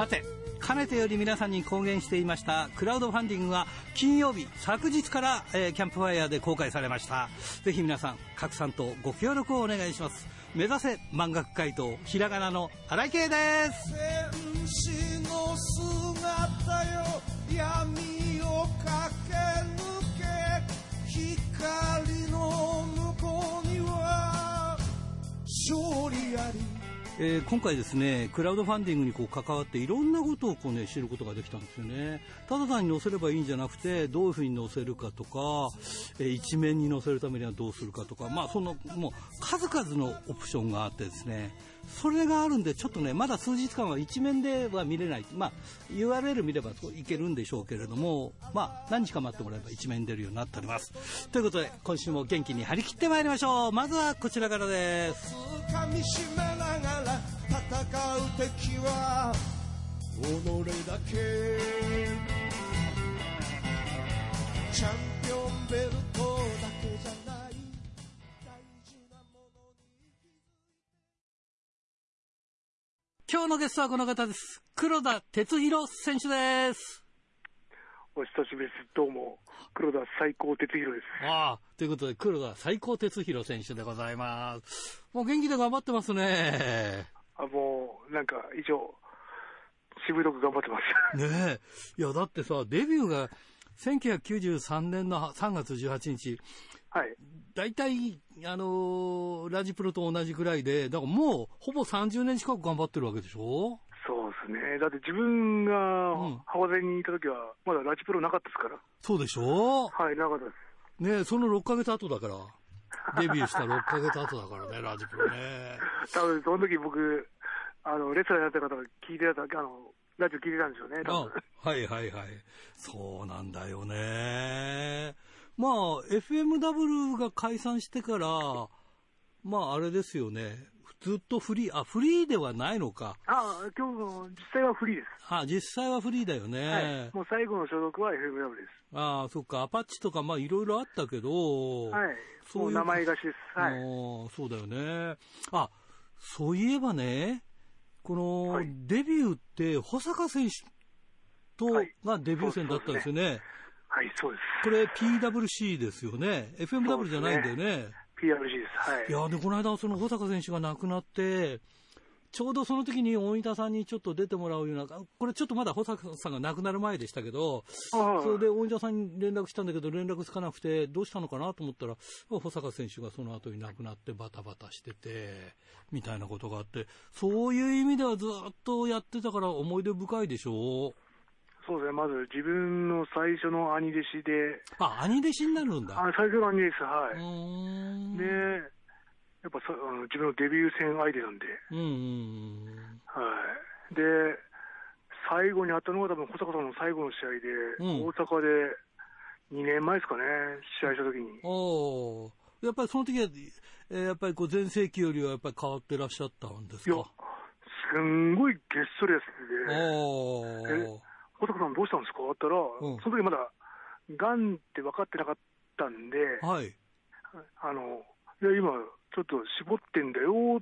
さてかねてより皆さんに公言していましたクラウドファンディングは金曜日昨日から、えー、キャンプファイヤーで公開されました。ぜひ皆さん拡散とご協力をお願いします。目指せ漫画解答ひらがなの荒井圭です。えー、今回ですね、クラウドファンディングにこう関わっていろんなことをこうね、知ることができたんですよね。ただ単に載せればいいんじゃなくて、どういうふうに載せるかとか、えー、一面に載せるためにはどうするかとか、まあその、もう数々のオプションがあってですね、それがあるんで、ちょっとね、まだ数日間は一面では見れない。まあ、URL 見ればいけるんでしょうけれども、まあ、何日か待ってもらえば一面出るようになっております。ということで、今週も元気に張り切ってまいりましょう。まずはこちらからです。噛みしめながら戦う敵は己だけチャンピオンベルトだけじゃ今日のゲストはこの方です。黒田哲弘選手です。お久しぶりです。どうも、黒田最高哲弘です。ああ、ということで、黒田最高哲弘選手でございます。もう元気で頑張ってますね。あ、もう、なんか、以上、しぶとく頑張ってます。ねえ。いや、だってさ、デビューが1993年の3月18日。はい。大体、あのー、ラジプロと同じぐらいで、だからもう、ほぼ30年近く頑張ってるわけでしょ？そうですね。だって自分が、ハワゼにいた時は、まだラジプロなかったですから。そうでしょ？はい、なかったです。ねその6ヶ月後だから。デビューした6ヶ月後だからね、ラジプロね。多分、その時僕、あの、レスラーやった方が聞いてた、あの、ラジオ聞いてたんでしょうね、多分。はいはいはい。そうなんだよね。まあ、FMW が解散してから、まあ、あれですよね。ずっとフリー、あ、フリーではないのか。ああ、今日の、実際はフリーです。あ実際はフリーだよね。はい、もう最後の所属は FMW です。ああ、そっか、アパッチとか、まあいろいろあったけど、はい。そういう名前貸しです。はい。そうだよね。あ、そういえばね、この、デビューって、保坂選手と、がデビュー戦だったんですよね。はい、そうです。これ PWC ですよね。FMW じゃないんだよね。PRG です。はい。いや、で、この間、その保坂選手が亡くなって、ちょうどその時に大分さんにちょっと出てもらうような、これちょっとまだ保坂さんが亡くなる前でしたけど、それで大分さんに連絡したんだけど、連絡つかなくて、どうしたのかなと思ったら、保坂選手がその後に亡くなってバタバタしてて、みたいなことがあって、そういう意味ではずっとやってたから思い出深いでしょう。そうですね、まず自分の最初の兄弟子で。あ、兄弟子になるんだ。あ最初の兄弟子、はい。で、やっぱそあの自分のデビュー戦相手なんで。うんうんはい。で、最後に会ったのが多分小坂さんの最後の試合で、うん、大阪で2年前ですかね、試合した時に。おやっぱりその時は、えー、やっぱりこう全盛期よりはやっぱり変わってらっしゃったんですか？いや、すんごいげっそりやつで、え、小坂さんどうしたんですか？って言ったら、うん、その時まだ、がんって分かってなかったんで、はい。あの、いや、今、ちょっと絞ってんだよっ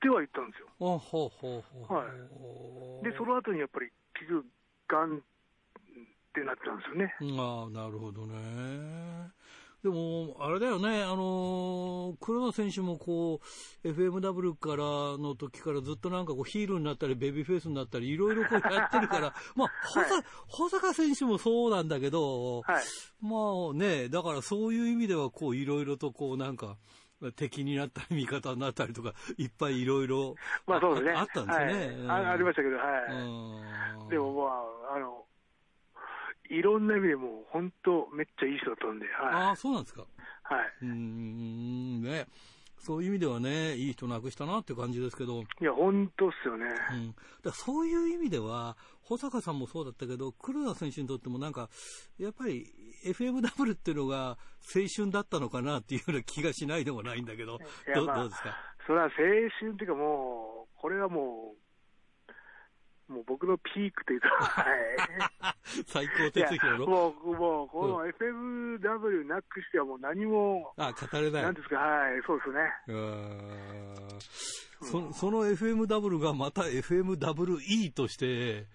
ては言ったんですよ。ほうほうほうはい。で、その後にやっぱり、結局、がんってなったんですよね。ああ、なるほどね。でも、あれだよね、あのー、黒田選手もこう、FMW からの時からずっとなんかこうヒールになったり、ベビーフェイスになったり、いろいろこうやってるから、まあ、保坂、はい、保坂選手もそうなんだけど、はい、まあね、だからそういう意味ではこう、いろいろとこうなんか、敵になったり味方になったりとか、いっぱいいろいろ、まあそうですね。あったんですね、はい、あ。ありましたけど、はい。でもまあ、あの、いろんな意味でも本当めっちゃいい人だったんで、はい。ああ、そうなんですか。はい。うん、ね。そういう意味ではね、いい人なくしたなっていう感じですけど。いや、本当っすよね。うん。だそういう意味では、保坂さんもそうだったけど、黒田選手にとってもなんか、やっぱり FMW っていうのが青春だったのかなっていうような気がしないでもないんだけど、どまあ、どうですか？それは青春っていうかもう、これはもう、もう僕のピークというか、はい。最高哲弘のもう、もう、この FMW なくしてはもう何も、あ、語れない。なんですか、はい、そうですね。うん。そその FMW がまた FMWE として、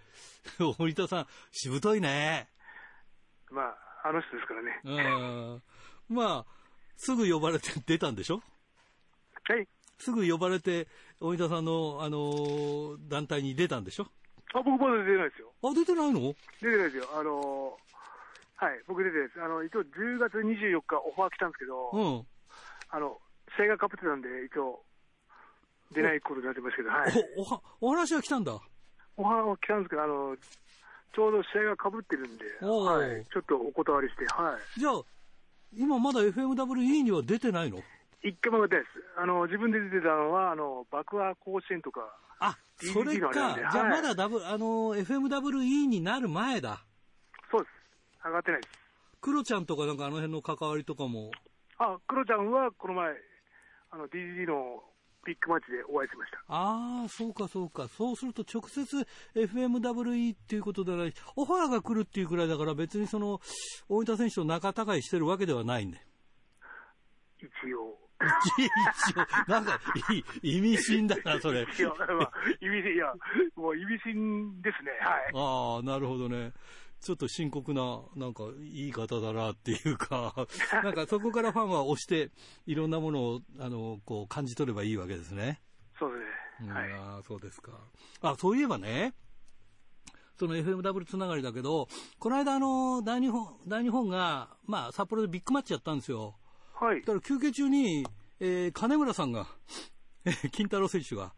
堀田さん、しぶといね。まあ、あの人ですからね。うん。まあ、すぐ呼ばれて出たんでしょ？はい。すぐ呼ばれて、大田さんの、あのー、団体に出たんでしょ？あ、僕まだ出てないですよ。あ、出てないの？出てないですよ。あのー、はい、僕出てないです。あの、一応10月24日オファー来たんですけど、うん。あの、試合がかぶってたんで、一応、出ないことになってますけど、はい。お、お、お話は来たんだ？お話は来たんですけど、あの、ちょうど試合がかぶってるんで、はい、ちょっとお断りして、はい。じゃあ、今まだ FMWE には出てないの？一回も出です。あの、自分で出てたのは、あの、爆破甲子園とか、あ、それか。じゃあまだダブ、あの、FMWE になる前だ。そうです。上がってないです。クロちゃんとかなんかあの辺の関わりとかも。あ、クロちゃんはこの前、あの、DDD のビッグマッチでお会いしました。ああ、そうかそうか。そうすると直接 FMWE っていうことではない、オファーが来るっていうくらいだから別にその、大分選手と仲違いしてるわけではないんで。一応。一応、なんか、意味深だな、それ。いや、意味深、いや、もう意味深ですね、はい。ああ、なるほどね。ちょっと深刻な、なんか、言い方だなっていうか、なんかそこからファンは押して、いろんなものを、あの、こう、感じ取ればいいわけですね。そうですね。はい。ああ、そうですか。あ、そういえばね、その FMW つながりだけど、この間あの、大日本、大日本が、まあ、札幌でビッグマッチやったんですよ。はい。だから休憩中に、えー、金村さんが、金太郎選手が、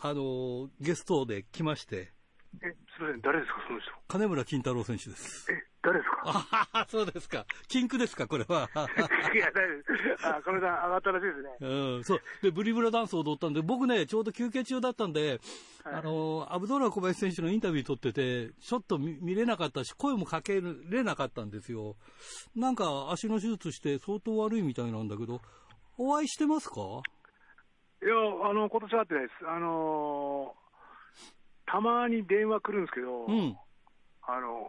あのー、ゲストで来まして、え、すみません、誰ですか、その人。金村金太郎選手です。え、誰ですか？あ そうですか。禁句ですか、これは。いや、大丈夫です。あ、金さん上がったらしいですね。うん、そう。で、ブリブラダンスを踊ったんで、僕ね、ちょうど休憩中だったんで、はい、あの、アブドーラ小林選手のインタビュー取ってて、ちょっと見れなかったし、声もかけれなかったんですよ。なんか、足の手術して相当悪いみたいなんだけど、お会いしてますか？いや、あの、今年会ってないです。あのーたまに電話来るんですけど、うん、あの、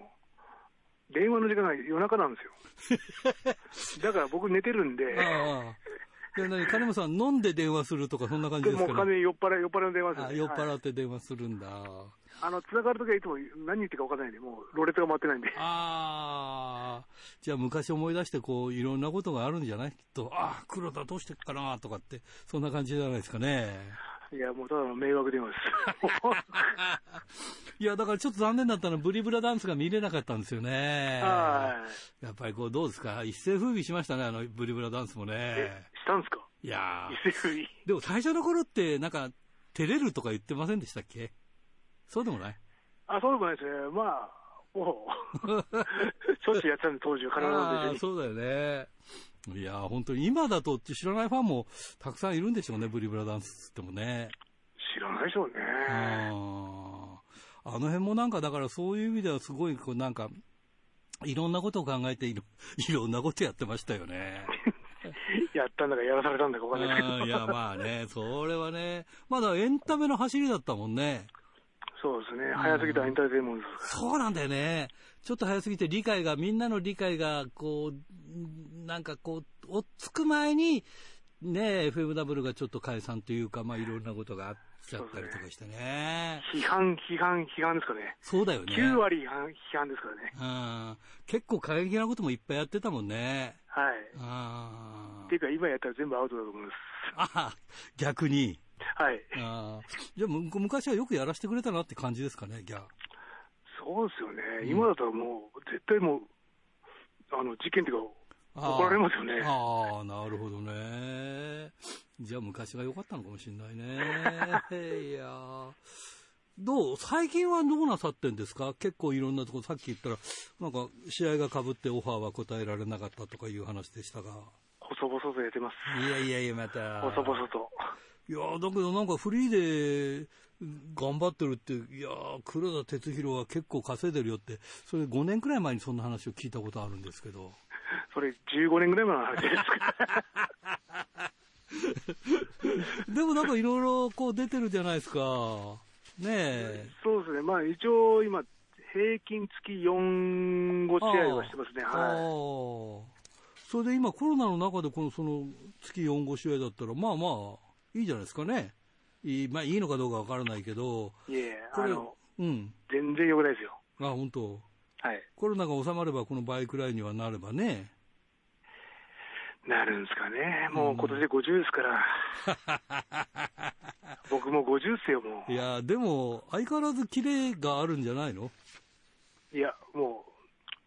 電話の時間が夜中なんですよ。だから僕寝てるんで。ああいや、何、金村さん、飲んで電話するとか、そんな感じですか、ね、もう完酔っ払い、酔っ払いの電話ですね。酔っ払って電話するんだ。あの、繋がるときはいつも何言ってるか分からないんで、もう、ロレットが回ってないんで。ああ、じゃあ昔思い出して、こう、いろんなことがあるんじゃない？きっと、ああ、黒田どうしてっかな？とかって、そんな感じじゃないですかね。いや、もうただの迷惑電話です。いや、だからちょっと残念だったのは、ブリブラダンスが見れなかったんですよね。はい。やっぱりこう、どうですか？一世風靡しましたね、あの、ブリブラダンスもね。したんですか？いや一世風靡。でも最初の頃って、なんか、照れるとか言ってませんでしたっけ？そうでもない？あ、そうでもないですね。まあ、もう、しょっちゅうやってたんで、当時は必ずそうだよね。いや本当に今だと知らないファンもたくさんいるんでしょうね、ブリブラダンスってもね。知らないでしょうね。あの辺もなんか、だからそういう意味ではすごい、こうなんか、いろんなことを考えていろ、いろんなことやってましたよね。やったんだかやらされたんだかわかんないけど。いや、まあね、それはね、まだエンタメの走りだったもんね。そうですね。早すぎたエンターテインメントそうなんだよね。ちょっと早すぎて理解が、みんなの理解が、こう、なんかこう、追っつく前に、ね、FMW がちょっと解散というか、まあいろんなことがあっちゃったりとかしてね。批判、批判、批判ですかね。そうだよね。9割批判批判ですからね。うん。結構過激なこともいっぱいやってたもんね。はい。あっていうか今やったら全部アウトだと思います。ああ、逆に。はい。あじゃあ昔はよくやらせてくれたなって感じですかね、ギャそうですよね、うん、今だったらもう、絶対もう、あの事件っていうか、怒られますよね。ああ、なるほどね。じゃあ昔が良かったのかもしれないね。いやどう最近はどうなさってんですか？結構いろんなところ、さっき言ったら、なんか試合がかぶってオファーは答えられなかったとかいう話でしたが。細々とやってます。いやいやいや、また。細々と。いやだけどなんかフリーで頑張ってるって、いや黒田哲弘は結構稼いでるよって、それ5年くらい前にそんな話を聞いたことあるんですけど。それ15年ぐらい前の話ですか？でもなんかいろいろこう出てるじゃないですか。ねえ。そうですね。まあ一応今、平均月4、5試合はしてますね。はい。それで今コロナの中でこのその月4、5試合だったら、まあまあ、いいじゃないですかね。いい、まあいいのかどうかわからないけど、いえ、これあの、うん。全然良くないですよ。あ、本当？はい。コロナが収まれば、この倍くらいにはなればね。なるんですかね。もう今年で50ですから。僕も50っすよ、もう。いや、でも、相変わらずキレがあるんじゃないの？いや、もう、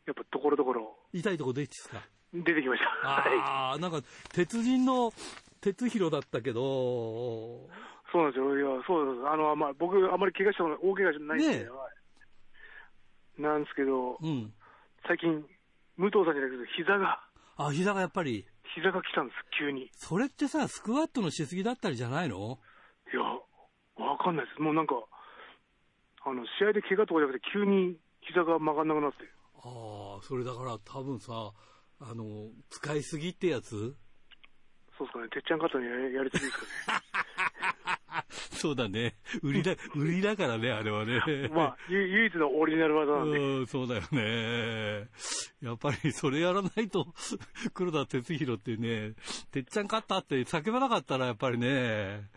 やっぱところどころ。痛いとこ出てきた出てきました。ああ、なんか、鉄人の、鉄広だったけど。そうなんですよ。いや、そうです。あの、まあ、僕、あまり怪我したの、大怪我じゃないんで、ね、なんですけど、うん、最近、武藤さんじゃないけど、膝が。あ、膝がやっぱり？膝が来たんです、急に。それってさ、スクワットのしすぎだったりじゃないの？いや、わかんないです。もうなんか、あの、試合で怪我とかじゃなくて、急に膝が曲がんなくなって。ああ、それだから多分さ、あの、使いすぎってやつ？そうですかね。てっちゃん方にやりすぎですかね。そうだね。売りだ、売りだからね、あれはね。まあ、唯一のオリジナル技なんで。うん、そうだよね。やっぱりそれやらないと、黒田哲弘ってね、てっちゃん勝ったって叫ばなかったらやっぱりね。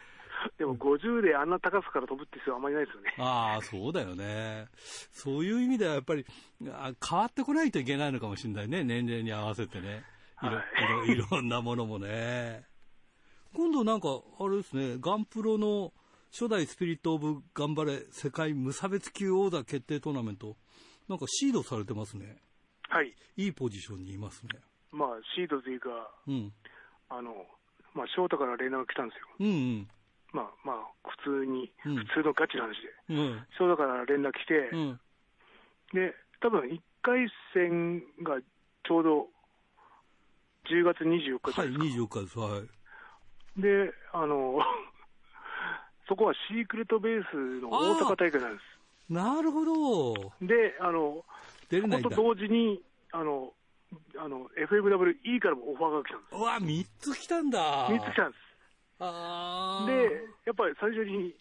でも50であんな高さから飛ぶって必要あんまりないですよね。ああ、そうだよね。そういう意味ではやっぱり、変わってこないといけないのかもしれないね。年齢に合わせてね。いろ、はい、いろいろんなものもね。今度なんか、あれですね、ガンプロの初代スピリット・オブ・頑張れ世界無差別級王座決定トーナメント、なんかシードされてますね。はい。いいポジションにいますね。まあ、シードというか、うん。あの、まあ、翔太から連絡が来たんですよ。うんうん。まあまあ、普通に、うん、普通のガチな話で。うん。翔太から連絡来て、うん。で、多分1回戦がちょうど10月24日ですか。はい、24日です。はい。で、あの、そこはシークレットベースの大阪大会なんです。なるほど。で、あの、出れないと同時に、あの、あの、FMWE からもオファーが来たんです。うわ、3つ来たんだ。3つ来たんです。あで、やっぱり最初に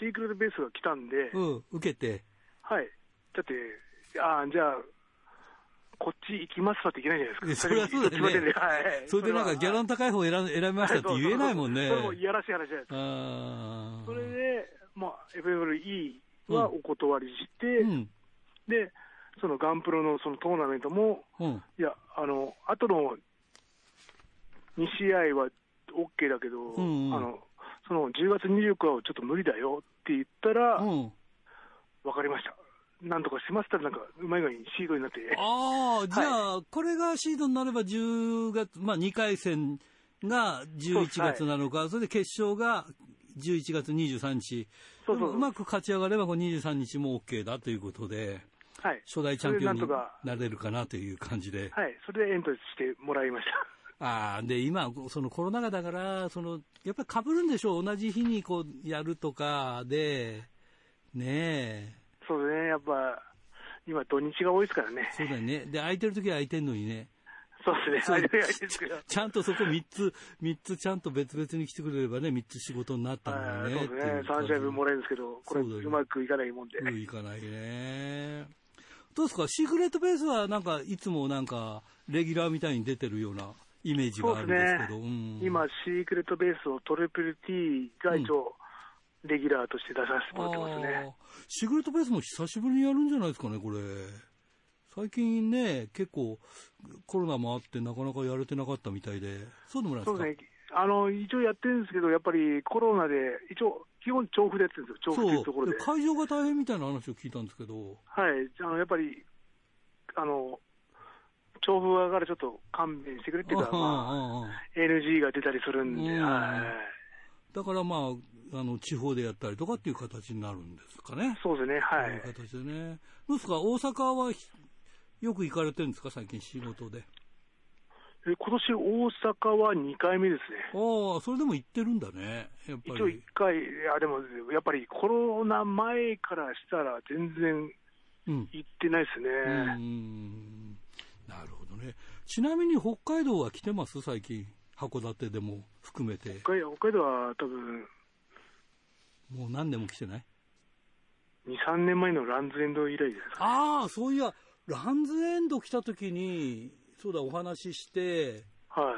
シークレットベースが来たんで、うん、受けて。はい。だって、ああ、じゃあ、こっち行きますわっていけないじゃないですか。それはそうだよね。はい。それでなんかギャラの高い方選選びましたって言えないもんね。それもいやらしい話じゃないですか。それで、まあ、FMLE はお断りして、うん、で、そのガンプロのそのトーナメントも、うん、いや、あの、後の2試合は OK だけど、うんうん、あの、その10月24日はちょっと無理だよって言ったら、うん、分かりました。なんとかしましたら、なんか、うまい具合にシードになって。ああ、じゃあ、はい、これがシードになれば10月、まあ2回戦が11月なのか、そはい、それで決勝が11月23日。そうそううまく勝ち上がれば、23日も OK だということで、はい、初代チャンピオンになれるかなという感じで。はい、それでエントリーしてもらいました。ああ、で、今、そのコロナ禍だから、その、やっぱり被るんでしょう。同じ日にこう、やるとかで、ねえ。そうね、やっぱ、今土日が多いですからね。そうだよね。で、空いてる時は空いてんのにね。そうですね。空いてる空いてるちゃんとそこ3つ、3つちゃんと別々に来てくれればね、3つ仕事になったのにね。そうですね。3試合分もらえるんですけど、これうまくいかないもんで。いかないね。どうですか？シークレットベースはなんか、いつもなんか、レギュラーみたいに出てるようなイメージがあるんですけど。ねうん、今、シークレットベースをトリプル T が一応、レギュラーとして出させてもらってますね。シークレットベースも久しぶりにやるんじゃないですかね、これ。最近ね、結構コロナもあってなかなかやれてなかったみたいで、そうでもないですか？そうですね。あの、一応やってるんですけど、やっぱりコロナで、一応、基本調布でやってるんですよ、調布っていうところで。会場が大変みたいな話を聞いたんですけど。はい、あの、やっぱり、あの、調布側からちょっと勘弁してくれっていうか、まあ、NG が出たりするんで、はい。だからまあ、あの、地方でやったりとかっていう形になるんですかね。そうですね、はい。いう形でね。どうですか、大阪はよく行かれてるんですか、最近仕事で。え今年大阪は2回目ですね。ああ、それでも行ってるんだね、やっぱり。一応1回、いや、でも、やっぱりコロナ前からしたら全然行ってないですね。うん、うんなるほどね。ちなみに北海道は来てます？最近。函館でも含めて。北海道は多分。もう何年も来てない ?2、3年前のランズエンド以来ですか、ね、ああ、そういや、ランズエンド来た時に、そうだ、お話しして、は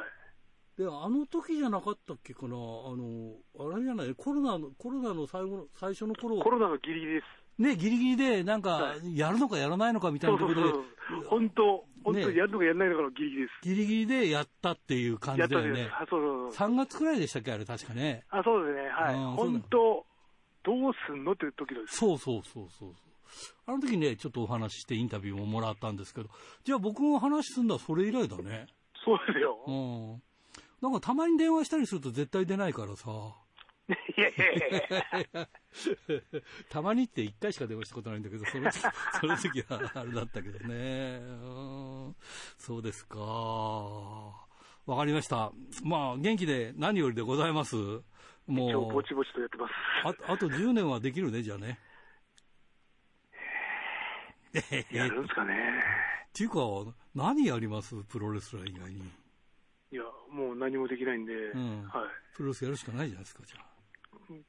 で、あの時じゃなかったっけかな、あの、あれじゃない、コロナの、コロナの最後の、最初の頃。コロナのギリギリです。ね、ギリギリで、なんか、やるのかやらないのかみたいなところで。本当、本当やるのかやらないのかのギリギリです。ギリギリでやったっていう感じだよね。そうそうそう。3月くらいでしたっけ、あれ、確かね。あ、そうですね、はい。本当、どうすんの？っていう時です。そうそうそうそう。あの時ね、ちょっとお話ししてインタビューももらったんですけど、じゃあ僕も話すんだそれ以来だね。そうですよ。うん。なんかたまに電話したりすると絶対出ないからさ。いやいやいやたまにって1回しか電話したことないんだけど、その時 その時はあれだったけどね。そうですか。わかりました。まあ、元気で何よりでございます。もう。ぼちぼちとやってます。ああと10年はできるね、じゃあね。やるんですかね。っていうか、何やります？プロレスラー以外に。いや、もう何もできないんで、うん、はい。プロレスやるしかないじゃないですか、じゃあ。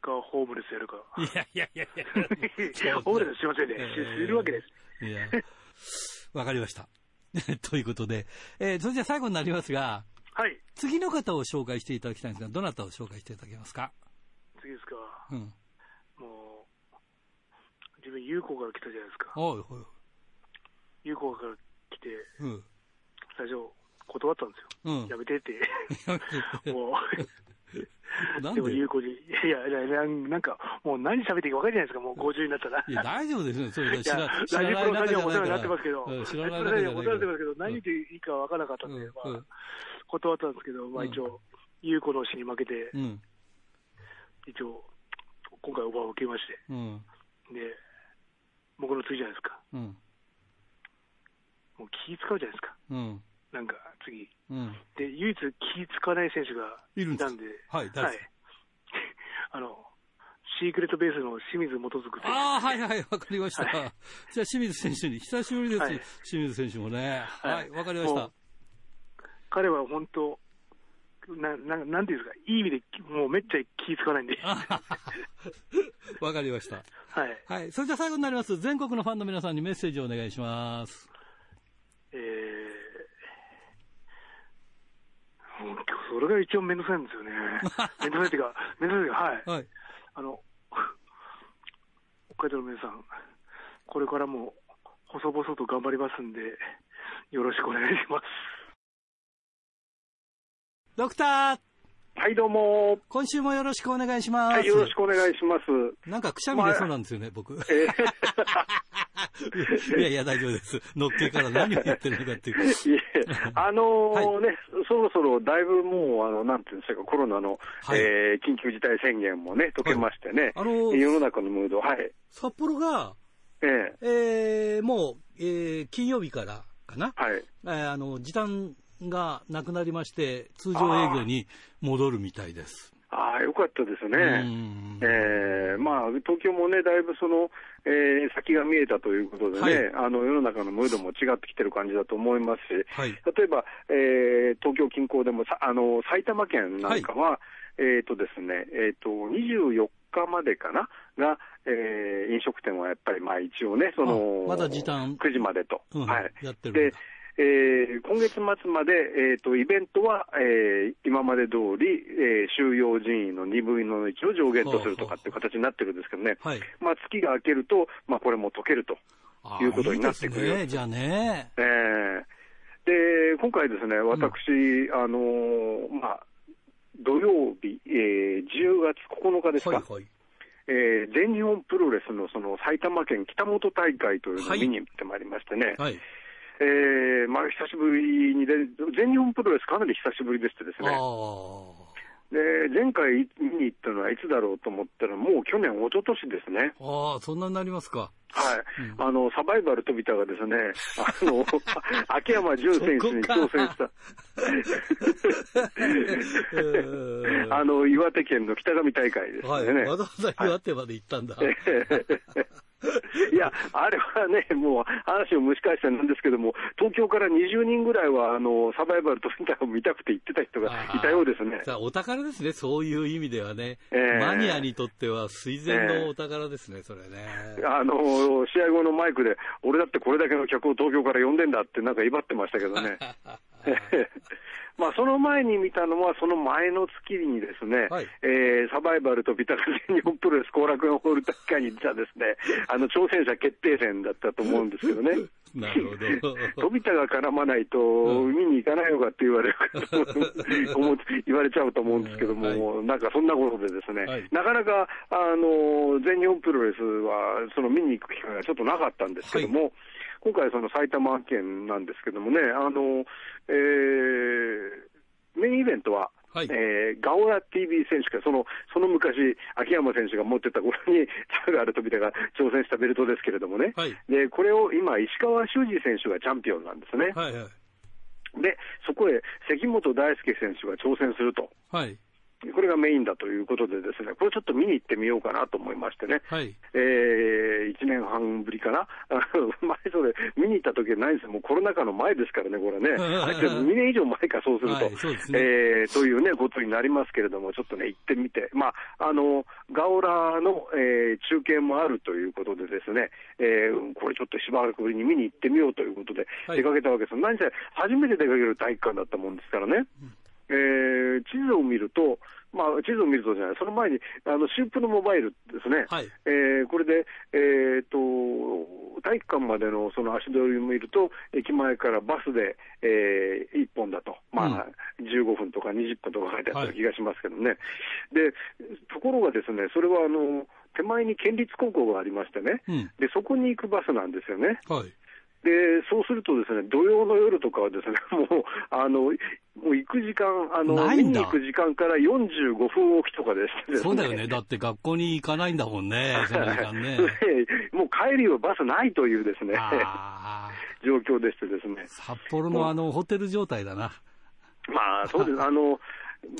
か、ホームレスやるか。いやいやいやいや。ホームレスしませんね。えー、いるわけです。いや。わかりました。ということで、えー、それじゃ最後になりますが、はい。次の方を紹介していただきたいんですが、どなたを紹介していただけますか？次ですか。うん。もう、自分、有効から来たじゃないですか。はい、はい。有効から来て、うん。最初、断ったんですよ。うん、やめてって。もう、で？も有効に、いやいや、なんか、もう何喋っていいか分かるじゃないですか、もう50になったら。いや、大丈夫ですよ、それ知らラジプロさんにはお世話になってますけど、知らない中でお世話になってますけど、何言っていいか分からなかったんで、まあ、断ったんですけど、まあ一応、有効の死に負けて、一応、今回オファーを受けまして、で、僕の次じゃないですか。もう気使うじゃないですか。なんか次、うん、で唯一気使わない選手がいたんで、はい、はい、あのシークレットベースの清水元く選手、ああ、はいはい、わかりました、はい、じゃあ清水選手に、久しぶりです、はい、清水選手もね、はい、わ、かりました。彼は本当、なななんていうんですか、いい意味でもうめっちゃ気使わないんで。わかりました。はい。はい。それじゃ最後になります。全国のファンの皆さんにメッセージをお願いします。えー、それが一番めんどくさいんですよね。めんどくさいっていうか、めんどくさいはい。はい、あの、北海道の皆さん、これからも細々と頑張りますんで、よろしくお願いします。ドクターはい、どうも。今週もよろしくお願いします。はい、よろしくお願いします。なんかくしゃみ出そうなんですよね、まあ、僕。えー いやいや、大丈夫です。のっけから何を言ってるのかっていう。いえ、あのーはい、ね、そろそろだいぶもう、あの、なんていうんですか、コロナの、はい、えー、緊急事態宣言もね、解けましてね、はい、あのー、世の中のムード、はい。札幌が、えええー、もう、えー、金曜日からかな、はい。えー、あの、時短がなくなりまして、通常営業に戻るみたいです。ああ、よかったですね。えー、まあ、東京もね、だいぶその、えー、先が見えたということでね、はい、あの、世の中のムードも違ってきてる感じだと思いますし、はい、例えば、えー、東京近郊でもさ、あの、埼玉県なんかは、はい、えっ、とですね、えっ、ー、と、24日までかなが、えー、飲食店はやっぱりまあ一応ね、その、まだ時短。9時までと。うん、はい。やってるでえー、今月末まで、えーと、イベントは、えー、今まで通り、えー、収容人員の2分の1を上限とするとかっていう形になってるんですけどね、はい、まあ、月が明けると、まあ、これも解けるということになってくる。いいね、じゃあね。えー、で、今回ですね、私、うん、あのー、まあ、土曜日、えー、10月9日ですか。はいはい。えー、全日本プロレスのその埼玉県北本大会というのを見に行ってまいりましてね、はい。はいえー、まあ、久しぶりにで、全日本プロレスかなり久しぶりでしてですね。で、前回見に行ったのはいつだろうと思ったら、もう去年、一昨年ですね。ああ、そんなになりますか。はい。うん、あの、サバイバル飛田がですね、あの、秋山純選手に挑戦した。あの、岩手県の北上大会ですね。はい、わざわざ岩手まで行ったんだ。はい いや、あれはね、もう話を蒸し返してなんですけども、東京から20人ぐらいは、あの、サバイバルとセンターを見たくて行ってた人がいたようですね。お宝ですね、そういう意味ではね。えー、マニアにとっては垂涎のお宝ですね、えー、それね。あの、試合後のマイクで、俺だってこれだけの客を東京から呼んでんだってなんか威張ってましたけどね。まあ、その前に見たのは、その前の月にですね、はい、えー、サバイバルとビタラ全日本プロレス後楽園ホール大会に出たですね、あの、挑戦者決定戦だったと思うんですけどね。なるほど。飛田が絡まないと、見に行かないのかって言われる言われちゃうと思うんですけども、はい、なんかそんなことでですね、はい、なかなか、あの、全日本プロレスは、その見に行く機会がちょっとなかったんですけども、はい今回、その埼玉県なんですけどもね、あのえー、メインイベントは、はい、えー、ガオラ TV 選手権、そのその昔、秋山選手が持ってた頃に、チャガール飛田が挑戦したベルトですけれどもね、はい、でこれを今、石川修司選手がチャンピオンなんですね。はいはい、で、そこへ関本大輔選手が挑戦すると。はいこれがメインだということで、ですねこれちょっと見に行ってみようかなと思いましてね、はい。えー、1年半ぶりかな、前それ、見に行った時はないんです。よ、もうコロナ禍の前ですからね、これね、2年以上前か、そうすると、はいね。えー、というね、ことになりますけれども、ちょっとね、行ってみて、まあ、あのガオラの、えー、中継もあるということで、ですね、えー、これちょっとしばらくぶりに見に行ってみようということで、出かけたわけです、何せ初めて出かける体育館だったもんですからね。うんえー、地図を見ると、まあ、地図を見るとじゃない、その前に、あの、新婦のモバイルですね。はい、えー、これで、えー、と、体育館までのその足取りを見ると、駅前からバスで、えー、1本だと。まあ、うん、15分とか20分とか書いてあった気がしますけどね。はい、で、ところがですね、それはあの、手前に県立高校がありましてね、うん、で、そこに行くバスなんですよね。はいで、そうするとですね、土曜の夜とかはですね、もう、あの、もう行く時間、あの、見に行く時間から45分おきとかです、ね、そうだよね。だって学校に行かないんだもんね、その時間ね。もう帰りはバスないというですね、状況でしてですね。札幌のあの、ホテル状態だな。まあ、そうです。あの、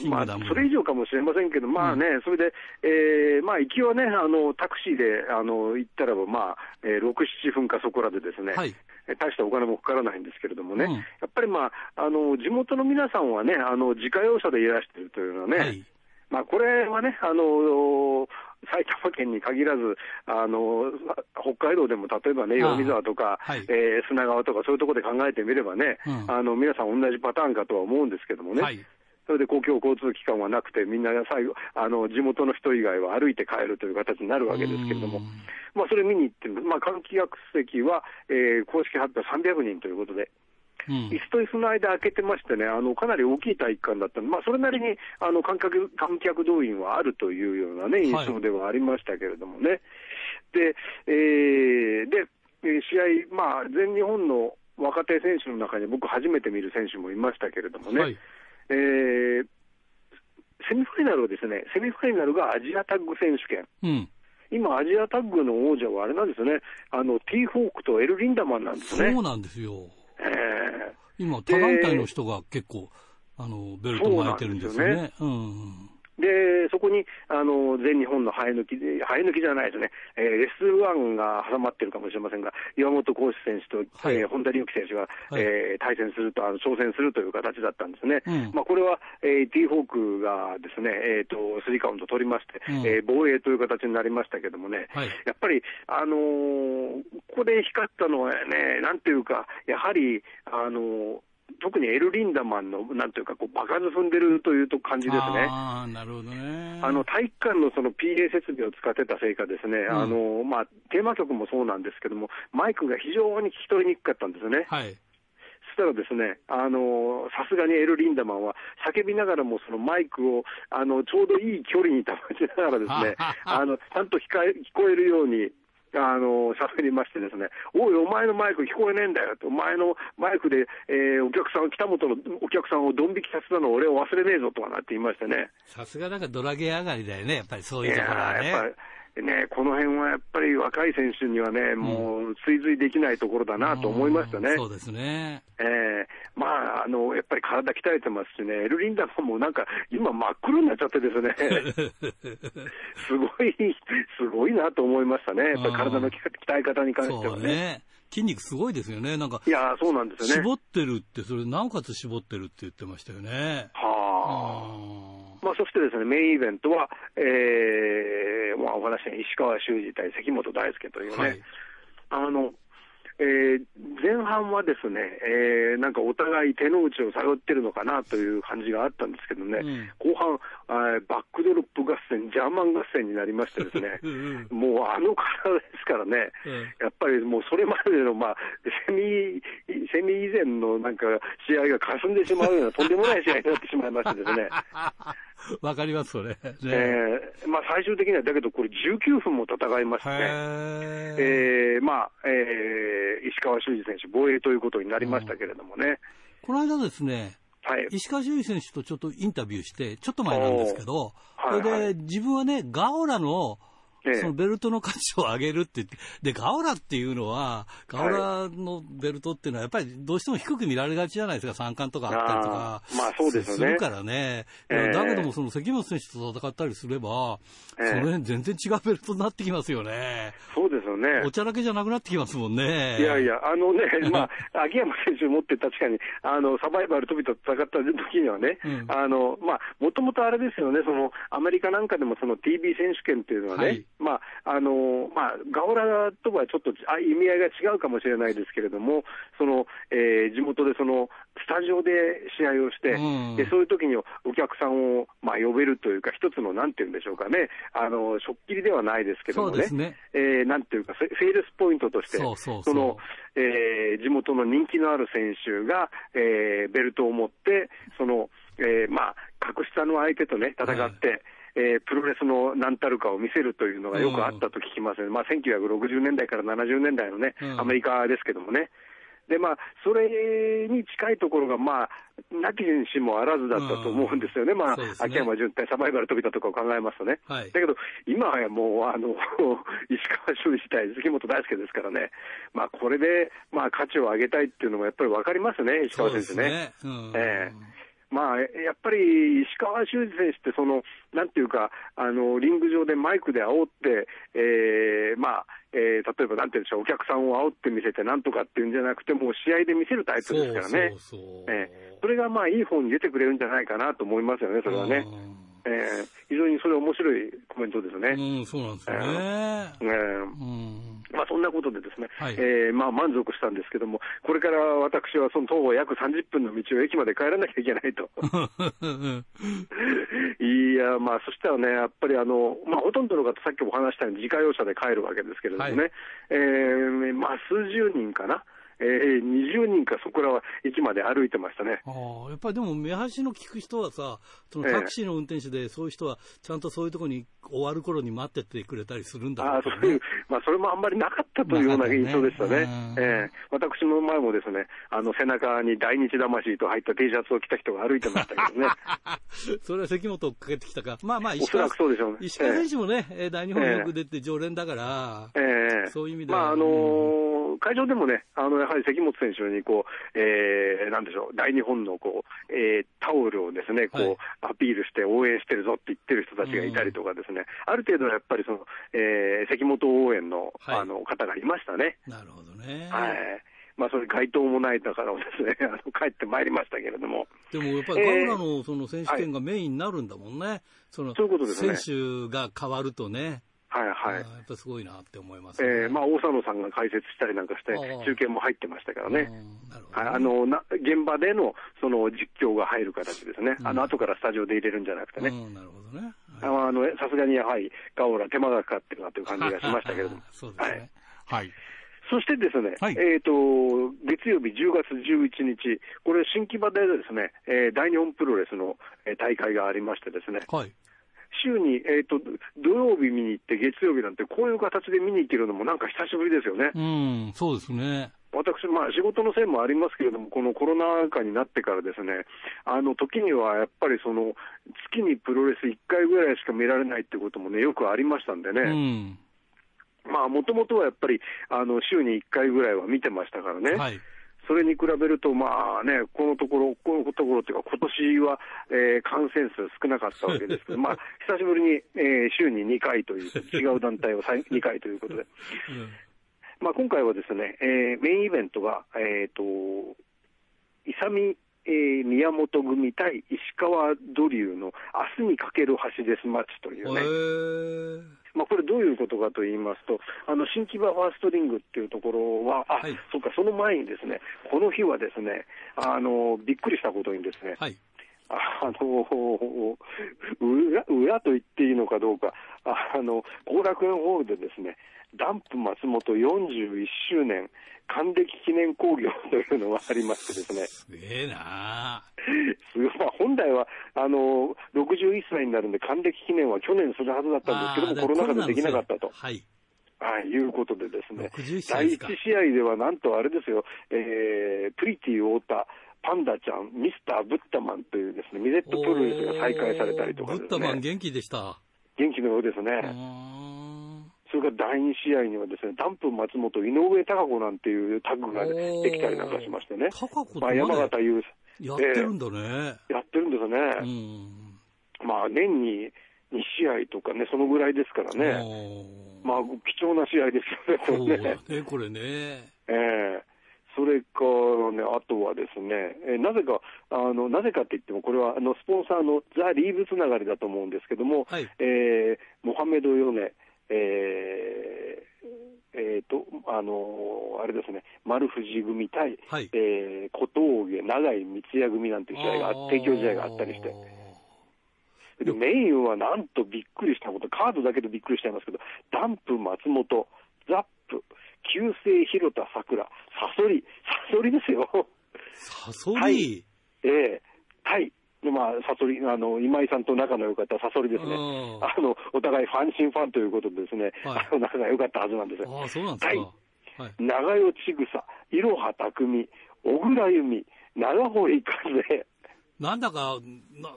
まあ、それ以上かもしれませんけど、まあね、うん、それで、えー、まあ、行きはね、あの、タクシーで、あの、行ったらば、まあ、えー、6、7分かそこらでですね、はい、大したお金もかからないんですけれどもね、うん、やっぱりまあ、あの、地元の皆さんはね、あの、自家用車でいらしているというのはね、はい、まあ、これはね、あの、埼玉県に限らず、あの北海道でも例えばね、岩見沢とか、はい、えー、砂川とか、そういうところで考えてみればね、うん、あの皆さん同じパターンかとは思うんですけどもね、はい、それで公共交通機関はなくて、みんな最後、あの地元の人以外は歩いて帰るという形になるわけですけれども、まあ、それ見に行って、まあ、観客席は、えー、公式発表300人ということで。うん、椅子と椅子の間開けてましてね、あのかなり大きい体育館だった。まあ、それなりにあの観客観客動員はあるというような、ね、印象ではありましたけれどもね。はい、で、えー、で試合、まあ、全日本の若手選手の中に僕、初めて見る選手もいましたけれどもね、はい、えー、セミファイナルはですね、セミファイナルがアジアタッグ選手権。うん今、アジアタッグの王者はあれなんですね、あの、ティーホークとエル・リンダマンなんですね。そうなんですよ。えー、今、他団体の人が結構、あの、ベルト巻いてるんですよね。うよねうんで、そこに、あの、全日本の生え抜きで、生え抜きじゃないですね、えー、S1 が挟まってるかもしれませんが、岩本浩志選手と、はい、えー、本田隆起選手が、はい、えー、対戦すると、あの、挑戦するという形だったんですね。うん、まあ、これは、えー、T ホークがですね、えっ、ー、と、3カウント取りまして、うん、えー、防衛という形になりましたけどもね、はい、やっぱり、あのー、ここで光ったのはね、なんていうか、やはり、あのー特にエル・リンダマンの、なんていうか、こう、場数踏んでるというと感じですね。あなるほどね。あの、体育館のその PA 設備を使ってたせいかですね、うん、あの、まあ、テーマ曲もそうなんですけども、マイクが非常に聞き取りにくかったんですよね。はい。そしたらですね、あの、さすがにエル・リンダマンは叫びながらもそのマイクを、あの、ちょうどいい距離に保ちながらですね、あの、ちゃんと聞こえるように、あの、喋りましてですね、おい、お前のマイク聞こえねえんだよと、お前のマイクで、えー、お客さん、北本のお客さんをドン引きさせたのを俺を忘れねえぞとかなって言いましてね。さすがなんかドラゲー上がりだよね、やっぱりそういうところはね。ね、この辺はやっぱり若い選手にはね、もう追随できないところだなと思いましたね。そうですね。えー、まあ、あの、やっぱり体鍛えてますしね、エルリンダマンもなんか、今真っ黒になっちゃってですね、すごい、すごいなと思いましたね。やっぱり体の鍛え方に関してはね。ね筋肉すごいですよね。なんか、いや、そうなんですよね。絞ってるって、それ、なおかつ絞ってるって言ってましたよね。はあ。まあ、そしてですね、メインイベントは、えー、まあ、お話し石川修司対関本大輔というね、はい、あの、えー、前半はですね、えー、なんかお互い手の内を探ってるのかなという感じがあったんですけどね、うん、後半あ、バックドロップ合戦、ジャーマン合戦になりましてですね、うん、もうあの体ですからね、うん、やっぱりもうそれまでの、まあ、セミ、セミ以前のなんか試合が霞んでしまうようなとんでもない試合になってしまいましてですね。わかります、それ。ね、えー、まあ最終的には、だけどこれ19分も戦いましてね、えー、まあ、えー、石川修司選手、防衛ということになりましたけれどもね。この間ですね、はい、石川修司選手とちょっとインタビューして、ちょっと前なんですけど、はいはい、それで自分はね、ガオラのそのベルトの価値を上げるって言って、で、ガオラっていうのは、ガオラのベルトっていうのは、やっぱりどうしても低く見られがちじゃないですか、三冠とかあったりとか。まあそうですよね。するからね。えー、だけども、その関本選手と戦ったりすれば、えー、その辺全然違うベルトになってきますよね。そうですよね。おちゃらけじゃなくなってきますもんね。いやいや、あのね、まあ、秋山選手持って確かに、あの、サバイバル飛びと戦った時にはね、うん、あの、まあ、もともとあれですよね、その、アメリカなんかでもその TB 選手権っていうのはね、はい、まあ、あの、まあ、ガオラとはちょっと意味合いが違うかもしれないですけれども、その、えー、地元でその、スタジオで試合をして、うん、でそういう時にお客さんを、まあ、呼べるというか、一つのなんていうんでしょうかね、あの、しょっきりではないですけどもね、ね。えー、なんていうか、セールスポイントとして、その、えー、地元の人気のある選手が、えー、ベルトを持って、その、えー、まあ、格下の相手とね、戦って、はいえー、プロレスの何たるかを見せるというのがよくあったと聞きます、ね、まあ、1960年代から70年代のね、アメリカですけどもね。で、まあ、それに近いところが、まあ、なきにしもあらずだったと思うんですよね。まあ、ね、秋山純太、サバイバル飛びたとかを考えますとね。はい、だけど、今はもう、あの、石川修自体、杉本大輔ですからね。まあ、これで、まあ、価値を上げたいっていうのもやっぱり分かりますね、石川選手ね。ねえーまあ、やっぱり石川修司選手ってその、なんていうか、あのリング上でマイクで煽って、えーまあえー、例えばなんていうんでしょう、お客さんを煽って見せてなんとかっていうんじゃなくて、もう試合で見せるタイプですからね、そうえー、それがまあいい方に出てくれるんじゃないかなと思いますよね、それはね。えー、非常にそれ面白いコメントですね。うん、そうなんですよね。えー、えー、うんまあ、そんなことでですね、はい、えー、まあ、満足したんですけども、これから私はその徒歩約30分の道を駅まで帰らなきゃいけないと。いや、まあ、そしたらね、やっぱりあの、まあ、ほとんどの方、さっきもお話したように自家用車で帰るわけですけれどもね、はい、えー、まあ、数十人かな。えー、20人かそこらは駅まで歩いてましたね。あやっぱりでも、目端の聞く人はさ、そのタクシーの運転手で、そういう人はちゃんとそういうところに終わる頃に待っててくれたりするんだろう、ね、あそういう、まあ、それもあんまりなかったというような印象でしたね、ねえー、私の前もですねあの背中に大日魂と入った T シャツを着た人が歩いてましたけどね。それは関本をかけてきたか、まあまあ石川、おそらくそうでしょうね、石川選手もね、えー、大日本よく出て常連だから、えー、そういう意味では。まああのー、会場でもね、あのやはり関本選手にこう、えー、なんでしょう、大日本のこう、えー、タオルをですね、こう、はい、アピールして応援してるぞって言ってる人たちがいたりとかですね、ある程度やっぱりその、えー、関本応援の,、あの方がいましたね。なるほどね。はい。まあ、それ街頭もないだからですね、あの帰ってまいりましたけれども。でもやっぱりガウラのその選手権がメインになるんだもんね。はい、そのそういうことですね。選手が変わるとね。はいはい。やっぱすごいなって思います、ね、えー、まあ、大佐野さんが解説したりなんかして、中継も入ってましたからね。はい、あのな現場でのその実況が入る形ですね、うん、あの後からスタジオで入れるんじゃなくてね、なるほどね。あのさすがにやはりガオラ、手間がかかってるなという感じがしましたけれども。そうですね、はい、はい。そしてですね、はい、えっ、ー、と、月曜日10月11日、これ新木場でですね、えー、大日本プロレスの、えー、大会がありましてですね、はい、週に、えーと、土曜日見に行って、月曜日なんて、こういう形で見に行けるのもなんか久しぶりですよね。うん、そうですね。私、まあ、仕事のせいもありますけれども、このコロナ禍になってからですね、あの時にはやっぱりその月にプロレス1回ぐらいしか見られないってこともね、よくありましたんでね。うんまあ、もともとはやっぱり、あの、週に1回ぐらいは見てましたからね。はい。それに比べると、まあね、このところ、このところっていうか、今年は、えー、感染数少なかったわけですけど、まあ、久しぶりに、えー、週に2回という、違う団体を2 回ということで。うん。まあ、今回はですね、えー、メインイベントが、えっ、ー、と、勇み、えー、宮本組対石川ドリューの明日にかける橋デスマッチというね、まあ、これどういうことかと言いますと、あの、新木場ファーストリングっていうところは、あ、はい、そっか、その前にですね、この日はですね、あの、びっくりしたことにですね、はい、あの、裏、裏と言っていいのかどうか、あの、後楽園ホールでですね、ダンプ松本41周年還暦記念興行というのがありましてですね。すげえなすごい。まあ、本来は、あの、61歳になるんで還暦記念は去年するはずだったんですけども、コロナ禍でできなかったと。はい。はい、いうことでですね、第1試合ではなんとあれですよ、えー、プリティ太田、パンダちゃん、ミスター・ブッタマンというですね、ミゼットプロレスが再開されたりとかですね。ブッタマン元気でした。元気のようですね。それから第2試合にはですね、ダンプ松本、井上貴子なんていうタッグができたりなんかしましてね。貴子まあ、山形優やってるんだね、えー、やってるんですね。まあ、年に2試合とかね、そのぐらいですからね。まあ、貴重な試合ですよね、これね。これね。ええーそれからね、あとはですね、えなぜか、あの、なぜかって言っても、これは、あの、スポンサーのザ・リーブつながりだと思うんですけども、はい、えー、モハメド・ヨネ、えー、えー、と、あのー、あれですね、丸藤組対、はい、えー、小峠、長井三谷組なんていう試合が、提供試合があったりして。でメインはなんとびっくりしたこと、カードだけでびっくりしちゃいますけど、ダンプ松本、ザップ、旧姓広田桜、サソリ、サソリですよ。サソリ、はい、ええー、はい。まあ、サソリ、あの、今井さんと仲の良かったサソリですね。あの、お互いファンシンファンということでですね、はい、あの仲が良かったはずなんですよ。あそうなんですか。はい。長与千草、いろは匠、小倉由美、長堀風。なんだか、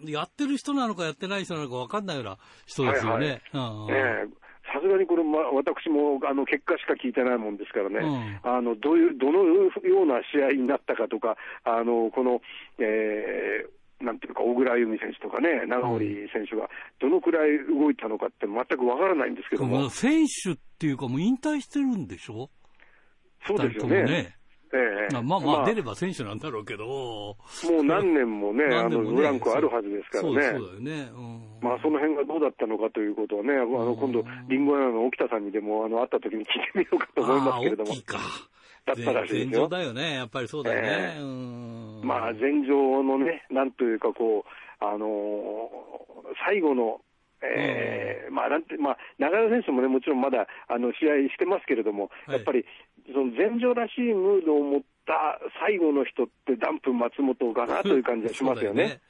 やってる人なのかやってない人なのか分かんないような人ですよね。はいはい、ええさすがにこれ、ま、私もあの結果しか聞いてないもんですからね、うん、あのどういうどのような試合になったかとか、あのこの、えー、なんていうか、小倉由美選手とかね、長堀選手がどのくらい動いたのかって全くわからないんですけども。選手っていうか、もう引退してるんでしょ？そうですよね。ねええ、まあまあ、出れば選手なんだろうけど、もう何年もね、あのブランクあるはずですからね、そうだよね、まあその辺がどうだったのかということはね、あの今度、リンゴ屋の沖田さんにでもあの会った時に聞いてみようかと思いますけれども。だったらしいですよ。だよね、やっぱりそうだよね。えー、まあ前場のね、なんというかこう、あのー、最後のえー、まあ、なんて、まあ、長与選手もね、もちろんまだ、あの、試合してますけれども、はい、やっぱり、その前場らしいムードを持った最後の人ってダンプ松本かなという感じがしますよね。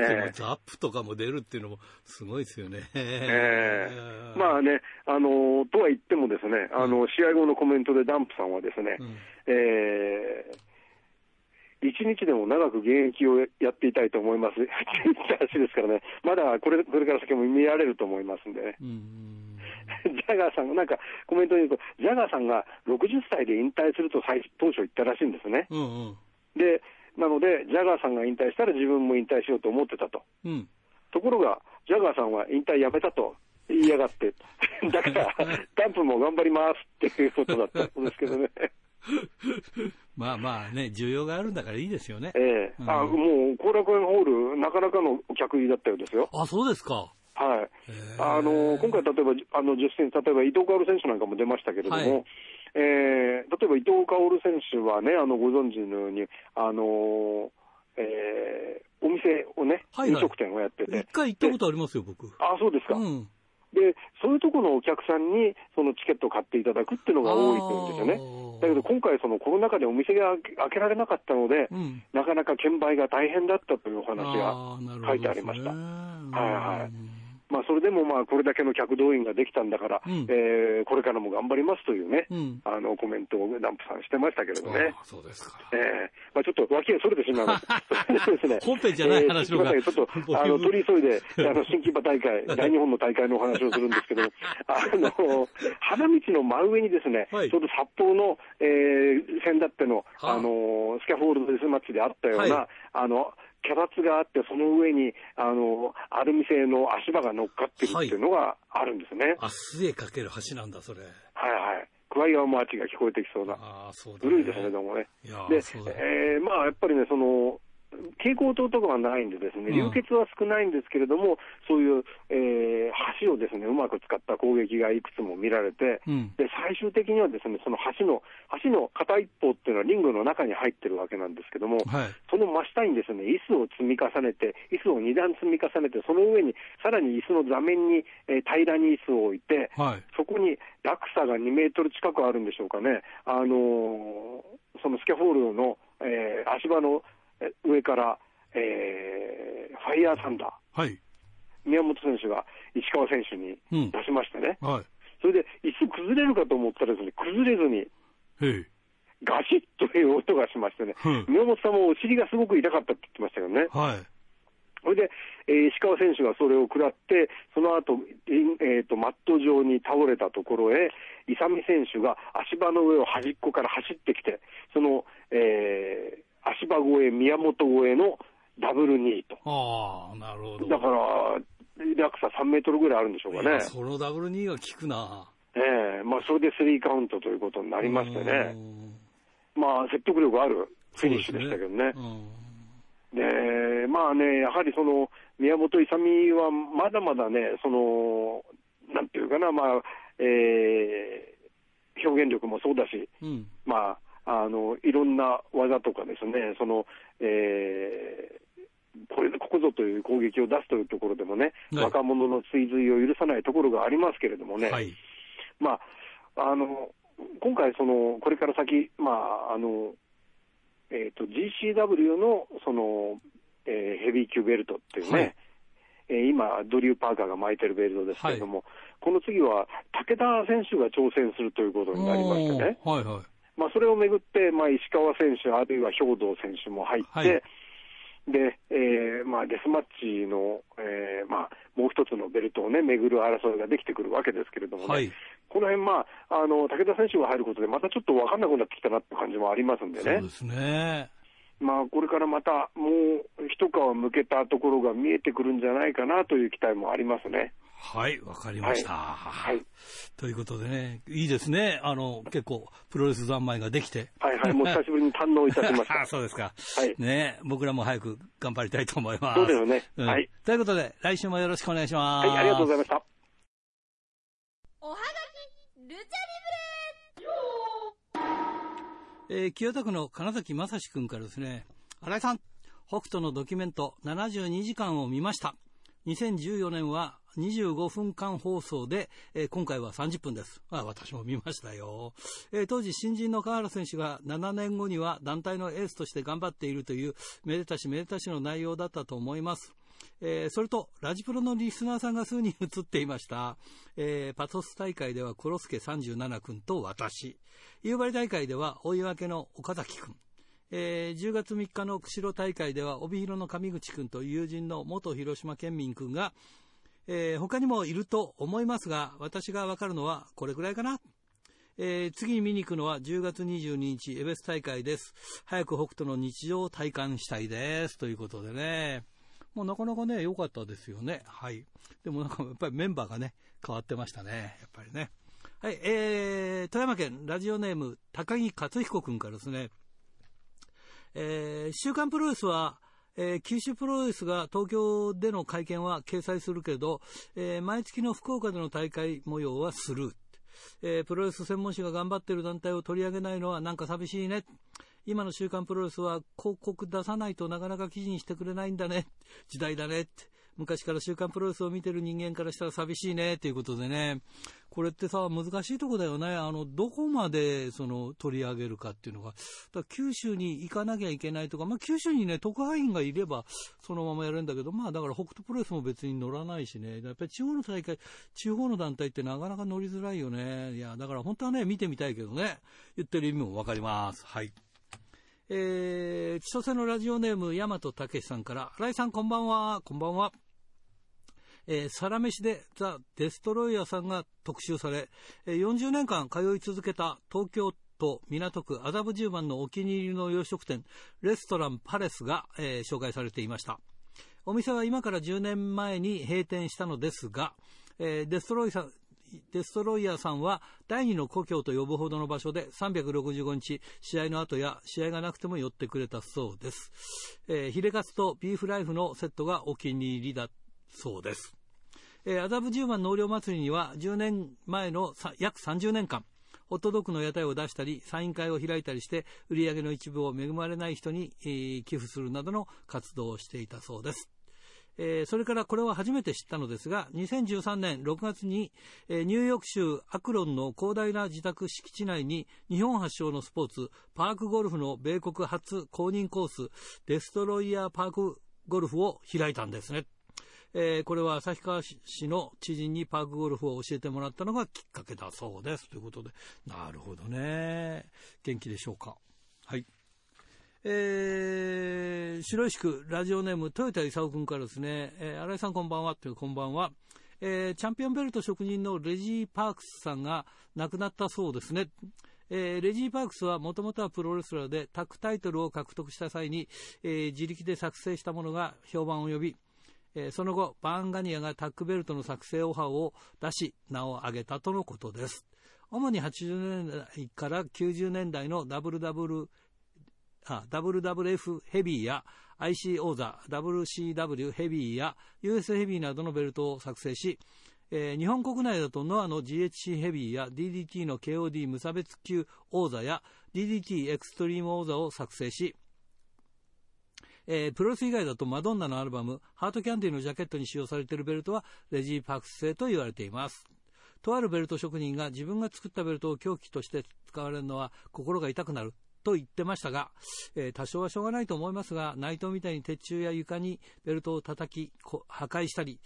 えー、ザップとかも出るっていうのもすごいですよね。えー、まあね、あのとは言ってもですね、あの、うん、試合後のコメントでダンプさんはですね、うん、えー一日でも長く現役をやっていたいと思います。話ですからね、まだこれこれから先も見られると思いますんでね。ジャガーさんが、なんかコメントに言うと、ジャガーさんが60歳で引退すると最当初言ったらしいんですね。うんうん、で、なので、ジャガーさんが引退したら自分も引退しようと思ってたと。うん、ところが、ジャガーさんは引退やめたと言いやがって、だから、ダンプも頑張りますっていうことだったんですけどね。まあまあね、需要があるんだからいいですよね。ええーうん、あもう後楽園ホール、なかなかの客入りだったようですよ。あ、そうですか。はい。あの、今回例えば、あの、実践、例えば伊藤薫選手なんかも出ましたけれども、はい、えー、例えば伊藤薫選手はね、あの、ご存知のように、あの、えー、お店をね、はいはい、飲食店をやってて。一回行ったことありますよ、僕。あ、そうですか。うん。で、そういうところのお客さんに、そのチケットを買っていただくっていうのが多いというんですよね。だけど今回、そのコロナ禍でお店が開けられなかったので、うん、なかなか券売が大変だったというお話が書いてありました。ね、はいはい。まあ、それでもまあこれだけの客動員ができたんだから、うん、えー、これからも頑張りますというね、うん、あのコメントをダンプさんしてましたけれどね。そうですか。えー、まあ、ちょっと脇がそれてしまいました。ですね。本編じゃない話のが、えー、ちょっと、あの、取り急いで、あの、新木場大会、大日本の大会のお話をするんですけど、あの、花道の真上にですね、はい、ちょうど札幌の、えー、先だっての、あの、スキャフォールドデスマッチであったような、はい、あの、脚立があって、その上に、あの、アルミ製の足場が乗っかってるっていうのがあるんですね。あ、末かける橋なんだ、それ。はいはい。クワイアマーチが聞こえてきそうな。あそうだ、ね、古いですね、でもね。で、えー、まあ、やっぱりね、その、蛍光灯とかはないんでですね、流血は少ないんですけれども、そういう、えー、橋をですねうまく使った攻撃がいくつも見られて、うん、で最終的にはですねその橋の橋の片一方っていうのはリングの中に入ってるわけなんですけども、はい、その真下にですね椅子を積み重ねて、椅子を2段積み重ねて、その上にさらに椅子の座面に、えー、平らに椅子を置いて、はい、そこに落差が2メートル近くあるんでしょうかね、あのー、そのスキャフォールの、えー、足場の上から、えー、ファイヤーサンダー。はい。宮本選手が石川選手に出しましてね、うんはい、それで椅子崩れるかと思ったらです、ね、崩れずに、ガシッという音がしましてね、宮本さんもお尻がすごく痛かったって言ってましたよね。はい。それで、えー、石川選手がそれを食らって、その後、えーと、マット上に倒れたところへ、勇選手が足場の上を端っこから走ってきて、その、えー、足場越え、宮本越えのダブル2位と。ああ、なるほど。だから、落差3メートルぐらいあるんでしょうかね。そのダブル2位は効くな。ええー、まあ、それでスリーカウントということになりましてね。まあ、説得力あるフィニッシュでしたけどね。で、まあね、やはりその、宮本勇はまだまだね、その、なんていうかな、まあ、えー、表現力もそうだし、うん、まあ、あの、いろんな技とかですね、その、えー、これでここぞという攻撃を出すというところでもね、はい、若者の追随を許さないところがありますけれどもね、はい、まあ、あの、今回、その、これから先、まあ、あの、えっ、ー、と、GCW の、その、えー、ヘビー級ベルトっていうね、はい、えー、今、ドリュー・パーカーが巻いてるベルトですけれども、はい、この次は武田選手が挑戦するということになりましてね、はいはいまあ、それをめぐって、まあ、石川選手、あるいは兵藤選手も入って、はい、で、えーまあ、デスマッチの、えーまあ、もう一つのベルトをね、巡る争いができてくるわけですけれどもね、はい、この辺、まあ、あの、武田選手が入ることで、またちょっと分かんなくなってきたなって感じもありますんでね。そうですね。まあ、これからまた、もう一皮向けたところが見えてくるんじゃないかなという期待もありますね。はい、わかりました、はい。ということでね、いいですね。あの、結構、プロレス三昧ができて。はいはい、もう久しぶりに堪能いたしました。そうですか。はい。ね僕らも早く頑張りたいと思います。そうですよね。うん、はい。ということで、来週もよろしくお願いします。はい、ありがとうございました。おはがき、ルチャリブレえー、清田区の金崎正史君からですね、新井さん、北斗のドキュメント72時間を見ました。2014年は25分間放送で、えー、今回は30分です。あ私も見ましたよ、えー、当時新人の河原選手が7年後には団体のエースとして頑張っているというめでたしめでたしの内容だったと思います。えー、それと、ラジプロのリスナーさんが数人映っていました。えー、パトス大会ではコロスケ37君と私。夕張大会では追い分けの岡崎君。えー、10月3日の釧路大会では帯広の上口君と友人の元広島県民君が、えー、他にもいると思いますが、私がわかるのはこれくらいかな。えー、次に見に行くのは10月22日、エベス大会です。早く北斗の日常を体感したいです。ということでね。もうなかなかね、良かったですよね。はい。でもなんかやっぱりメンバーがね、変わってましたね。やっぱりね。はい、えー、富山県ラジオネーム高木克彦君からですね。えー、週刊プロレスは、えー、九州プロレスが東京での会見は掲載するけど、えー、毎月の福岡での大会模様はスルー。えー、プロレス専門誌が頑張っている団体を取り上げないのはなんか寂しいね。今の週刊プロレスは広告出さないとなかなか記事にしてくれないんだね。時代だねって。昔から週刊プロレスを見てる人間からしたら寂しいねっていうことでね、これってさ、難しいとこだよね。あの、どこまでその取り上げるかっていうのが。だ九州に行かなきゃいけないとか、まあ九州にね、特派員がいればそのままやるんだけど、まあだから北斗プロレスも別に乗らないしね。やっぱり地方の大会、地方の団体ってなかなか乗りづらいよね。いや、だから本当はね、見てみたいけどね。言ってる意味もわかります。はい。えー、千歳のラジオネーム、大和武さんから、新井さんこんばんは、こんばんは。えー、サラメシでザ・デストロイヤーさんが特集され、えー、40年間通い続けた東京都港区麻布十番のお気に入りの洋食店、レストランパレスが、えー、紹介されていました。お店は今から10年前に閉店したのですが、えー、デストロイさん、デストロイヤーさんは第二の故郷と呼ぶほどの場所で365日試合の後や試合がなくても寄ってくれたそうです。えー、ヒレカツとビーフライフのセットがお気に入りだそうです。えー、麻布十番納涼祭りには10年前の約30年間、ホットドッグの屋台を出したり、サイン会を開いたりして、売り上げの一部を恵まれない人に、えー、寄付するなどの活動をしていたそうです。えー、それからこれは初めて知ったのですが、2013年6月に、えー、ニューヨーク州アクロンの広大な自宅敷地内に日本発祥のスポーツ、パークゴルフの米国初公認コース、デストロイヤーパークゴルフを開いたんですね。えー、これは旭川市の知人にパークゴルフを教えてもらったのがきっかけだそうです。ということで、なるほどね。元気でしょうか。はい。えー、白石区ラジオネーム豊田勲君からですね、えー、新井さんこんばんはというこんばんは、えー、チャンピオンベルト職人のレジー・パークスさんが亡くなったそうですね。えー、レジー・パークスはもともとはプロレスラーでタッグタイトルを獲得した際に、えー、自力で作成したものが評判を呼び、え、その後、バーンガニアがタッグベルトの作成オファーを出し、名を挙げたとのことです。主に80年代から90年代の WW あ WWF ヘビーや IC 王座、WCW ヘビーや US ヘビーなどのベルトを作成し、えー、日本国内だとノアの GHC ヘビーや DDT の KOD 無差別級王座や DDT エクストリーム王座を作成し、えー、プロレス以外だとマドンナのアルバム、ハートキャンディのジャケットに使用されているベルトはレジー・パークス製と言われています。とあるベルト職人が自分が作ったベルトを凶器として使われるのは心が痛くなると言ってましたが、えー、多少はしょうがないと思いますが、内藤みたいに鉄柱や床にベルトを叩き、破壊したり、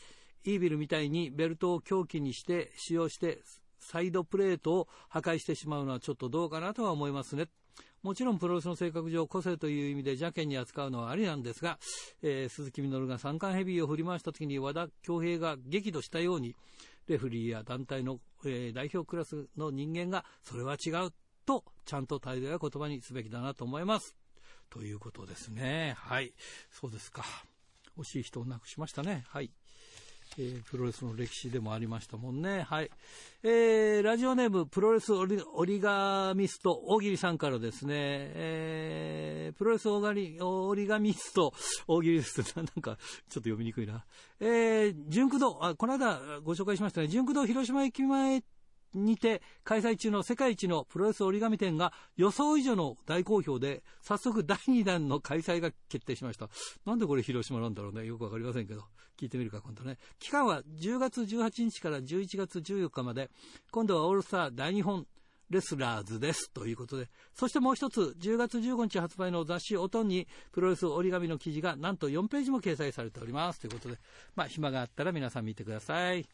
イービルみたいにベルトを凶器にして使用して、サイドプレートを破壊してしまうのはちょっとどうかなとは思いますね。もちろんプロレスの性格上、個性という意味で邪険に扱うのはありなんですが、えー、鈴木みのるが三冠ヘビーを振り回した時に和田恭平が激怒したように、レフリーや団体の、えー、代表クラスの人間が、それは違うと、ちゃんと態度や言葉にすべきだなと思います。ということですね。はい。そうですか。惜しい人を亡くしましたね。はい。えー、プロレスの歴史でもありましたもんね。はい。えー、ラジオネーム、プロレスオリオリガミスト、大喜利さんからですね、えー、プロレスオガリオリガミスト、大喜利です。なんか、ちょっと読みにくいな。えー、純駆動、あ、この間ご紹介しましたね。純駆動広島駅前にて開催中の世界一のプロレス折り紙展が予想以上の大好評で、早速第2弾の開催が決定しました。なんでこれ広島なんだろうね。よくわかりませんけど。聞いてみるか、今度ね。期間は10月18日から11月14日まで、今度はオールスター大日本レスラーズです。ということで。そしてもう一つ、10月15日発売の雑誌おとんに、プロレス折り紙の記事がなんと4ページも掲載されております。ということで、まあ、暇があったら皆さん見てください。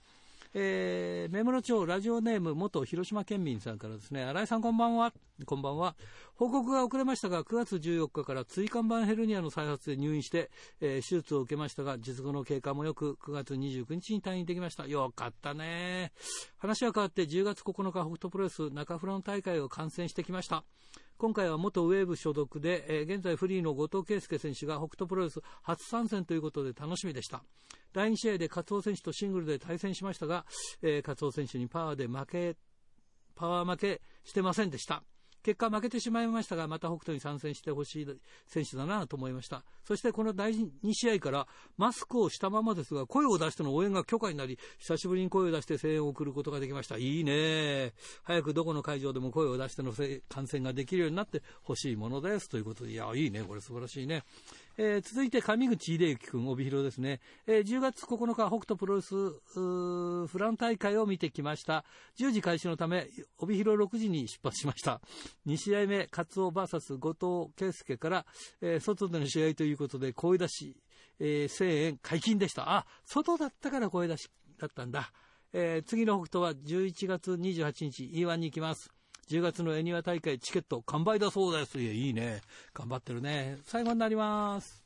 えー、目室町ラジオネーム元広島県民さんからですね、新井さんこんばんは。こんばんは。報告が遅れましたが、9月14日から椎間板ヘルニアの再発で入院して、えー、手術を受けましたが、術後の経過もよく、9月29日に退院できました。よかったね。話は変わって10月9日、北斗プロレス中フロン大会を観戦してきました。今回は元ウェーブ所属で、え、現在フリーの後藤圭介選手が北斗プロレス初参戦ということで楽しみでした。第2試合で勝尾選手とシングルで対戦しましたが、えー、勝尾選手にパワーで負け、パワー負けしてませんでした。結果負けてしまいましたが、また北斗に参戦してほしい選手だなと思いました。そしてこの第2試合からマスクをしたままですが、声を出しての応援が許可になり、久しぶりに声を出して声援を送ることができました。いいね早くどこの会場でも声を出しての観戦ができるようになってほしいものです。ということで、いや、いいね。これ素晴らしいね。えー、続いて上口秀之君、帯広ですね。えー、10月9日、北斗プロレスフラン大会を見てきました。10時開始のため、帯広6時に出発しました。2試合目、勝尾 VS 後藤圭介から、えー、外での試合ということで、声出し、えー、声援解禁でした。あ、外だったから声出しだったんだ。えー、次の北斗は11月28日、E1 に行きます。10月のエニワ大会チケット完売だそうです。いや、いいね。頑張ってるね。最後になります。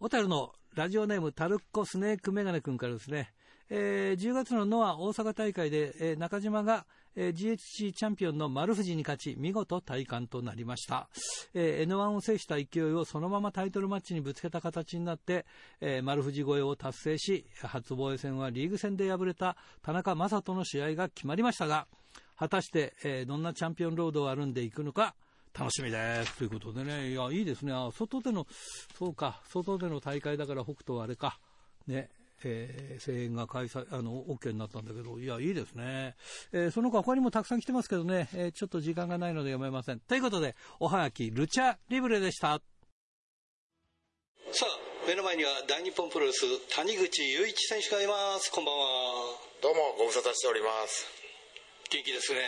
小樽のラジオネームタルッコスネークメガネ君からですね、えー、10月のノア大阪大会で、えー、中島が、えー、GHC チャンピオンの丸藤に勝ち、見事体感となりました。えー、N1 を制した勢いをそのままタイトルマッチにぶつけた形になって、えー、丸藤超えを達成し、初防衛戦はリーグ戦で敗れた田中将人の試合が決まりましたが、果たして、えー、どんなチャンピオンロードを歩んでいくのか、楽しみです。ということでね、いや、いいですね。あ、外での、そうか、外での大会だから北斗はあれか。ね、えー、声援が開催、あの、OK になったんだけど、いや、いいですね。えー、その他他にもたくさん来てますけどね、えー、ちょっと時間がないので読めません。ということで、おはがき、ルチャリブレでした。さあ、目の前には大日本プロレス、谷口雄一選手がいます。こんばんは。どうも、ご無沙汰しております。元気ですね。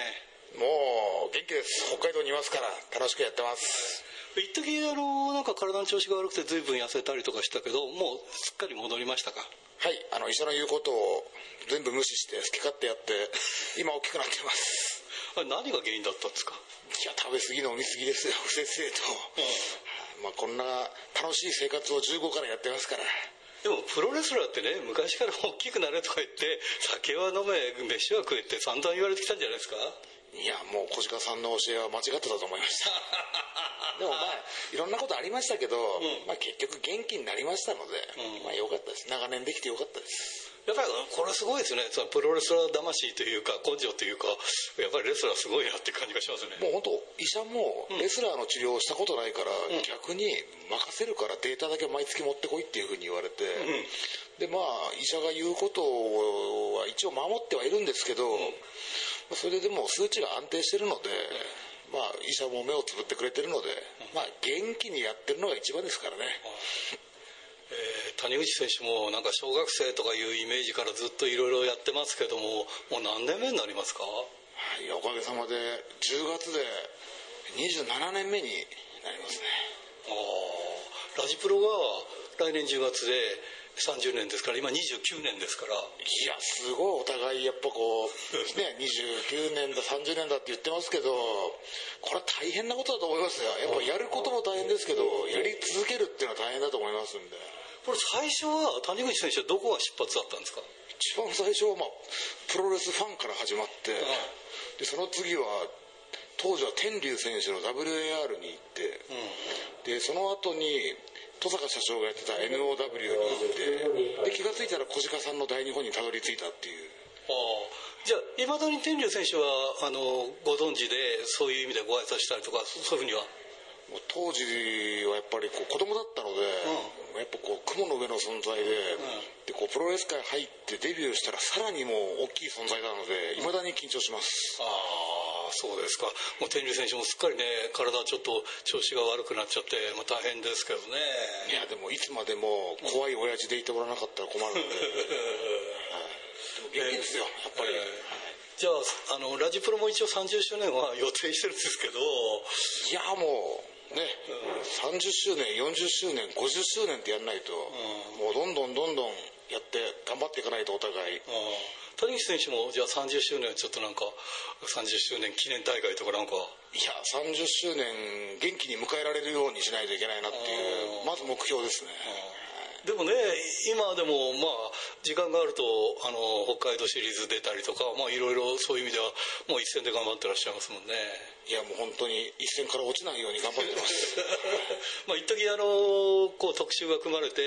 もう、元気です。北海道にいますから、楽しくやってます。一時あのなんか体の調子が悪くて随分痩せたりとかしたけどもうすっかり戻りましたか？はい。あの医者の言うことを全部無視して好き勝手やって 今大きくなってます。あれ何が原因だったんですか？いや食べ過ぎの飲み過ぎですよ不節制と、うん、まあこんな楽しい生活を15からやってますからでもプロレスラーってね昔から大きくなれとか言って酒は飲め飯は食えって散々言われてきたんじゃないですか？いやもう小鹿さんの教えは間違ってたと思いました。でもまあいろんなことありましたけど、うん、まあ、結局元気になりましたので、うん、まあよかったです。長年できてよかったです。やっぱりこれすごいですね。そのプロレスラー魂というか根性というかやっぱりレスラーすごいなって感じがしますね。もう本当医者もレスラーの治療をしたことないから、うん、逆に任せるからデータだけ毎月持ってこいっていうふうに言われて、でまあ医者が言うことは一応守ってはいるんですけど、それでも数値が安定してるので、まあ、医者も目をつぶってくれてるので、まあ、元気にやってるのが一番ですからね。えー、谷口選手もなんか小学生とかいうイメージからずっといろいろやってますけどももう何年目になりますか？はいおかげさまで10月で27年目になりますね。ああラジプロが来年10月で30年ですから今29年ですから。いやすごい。お互いやっぱこう ね29年だ30年だって言ってますけどこれは大変なことだと思いますよ。やっぱやることも大変ですけどやり続けるっていうのは大変だと思いますんで。これ最初は谷口選手はどこが出発だったんですか？一番最初はまあプロレスファンから始まってでその次は当時は天竜選手の WAR に行って、うん、でその後に登坂社長がやってた NOW に行ってで気が付いたら小鹿さんの大日本にたどり着いたっていう。ああ。じゃあいまだに天竜選手はあのご存知でそういう意味でご挨拶したりとかそういうふうには？当時はやっぱりこう子供だったので、うん、やっぱこう雲の上の存在でうん、でこうプロレス界入ってデビューしたらさらにもう大きい存在なのでいまだに緊張します、ああそうですか。もう天竜選手もすっかりね、体ちょっと調子が悪くなっちゃって、まあ、大変ですけどね。いや、でもいつまでも怖い親父でいてもらわなかったら困るので。元気ですよ、やっぱり。えーじゃあ、あの、ラジプロも一応30周年は予定してるんですけど。いや、もう、ね、うん、30周年、40周年、50周年ってやんないと、うん、もうどんどんどんどんやって頑張っていかないとお互い。うん谷口選手もじゃあ30周年ちょっとなんか30周年記念大会とかなんか。いや30周年元気に迎えられるようにしないといけないなっていうまず目標ですねでもね今でもまあ時間があるとあの北海道シリーズ出たりとかまあいろいろそういう意味ではもう一戦で頑張ってらっしゃいますもんね。いやもう本当に一線から落ちないように頑張ってます。まあ一時あのこう特集が組まれて、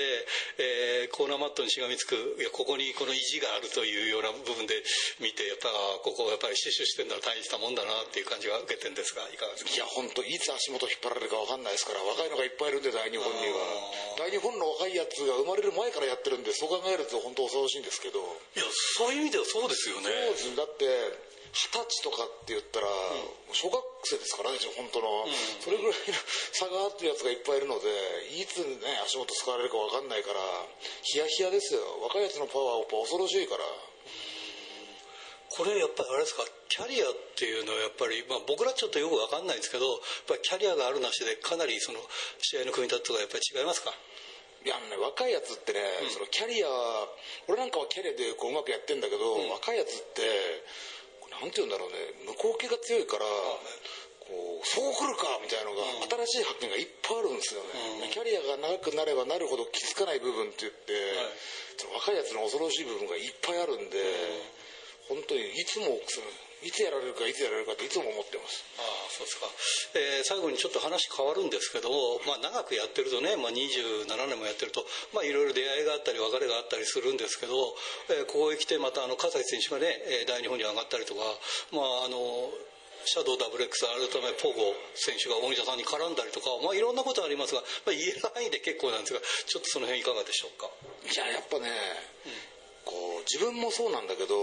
えー、コーナーマットにしがみつくいやここにこの意地があるというような部分で見てやっぱここやっぱり死守してるのは大したもんだなっていう感じが受けてるんですがいかがですか？いや本当いつ足元引っ張られるか分かんないですから若いのがいっぱいいるんで大日本には。大日本の若いやつが生まれる前からやってるんでそう考えると本当恐ろしいんですけど。いやそういう意味ではそうですよね。そうだって二十歳とかって言ったら、小学生ですからね本当の、うん、それぐらいの差があってるやつがいっぱいいるのでいつね足元使われるか分かんないからヒヤヒヤですよ。若いやつのパワーやっぱ恐ろしいから。これやっぱりあれですか？キャリアっていうのはやっぱり、まあ、僕らちょっとよく分かんないんですけどやっぱりキャリアがあるなしでかなりその試合の組み立てとかやっぱり違いますか？いやね、若いやつってね、うん、そのキャリア俺なんかはキャリアでこううまくやってんだけど、うん、若いやつってなんて言うんだろうね向こう気が強いから、こうそう来るかみたいなのが、新しい発見がいっぱいあるんですよね、キャリアが長くなればなるほど気づかない部分って言って、若いやつの恐ろしい部分がいっぱいあるんで、本当にいつもいつやられるかいつやられるかっていつも思ってます。ああそうですか、えー、最後にちょっと話変わるんですけど、まあ、長くやってるとね、まあ、27年もやってるとまあいろいろ出会いがあったり別れがあったりするんですけど、えー、ここへ来てまたあの葛西選手がね大日本に上がったりとかまああのシャドウ WX 改めポゴ選手が大西さんに絡んだりとか、まあ、いろんなことありますが、まあ、言える範囲で結構なんですがちょっとその辺いかがでしょうか？いややっぱね、うん、こう自分もそうなんだけど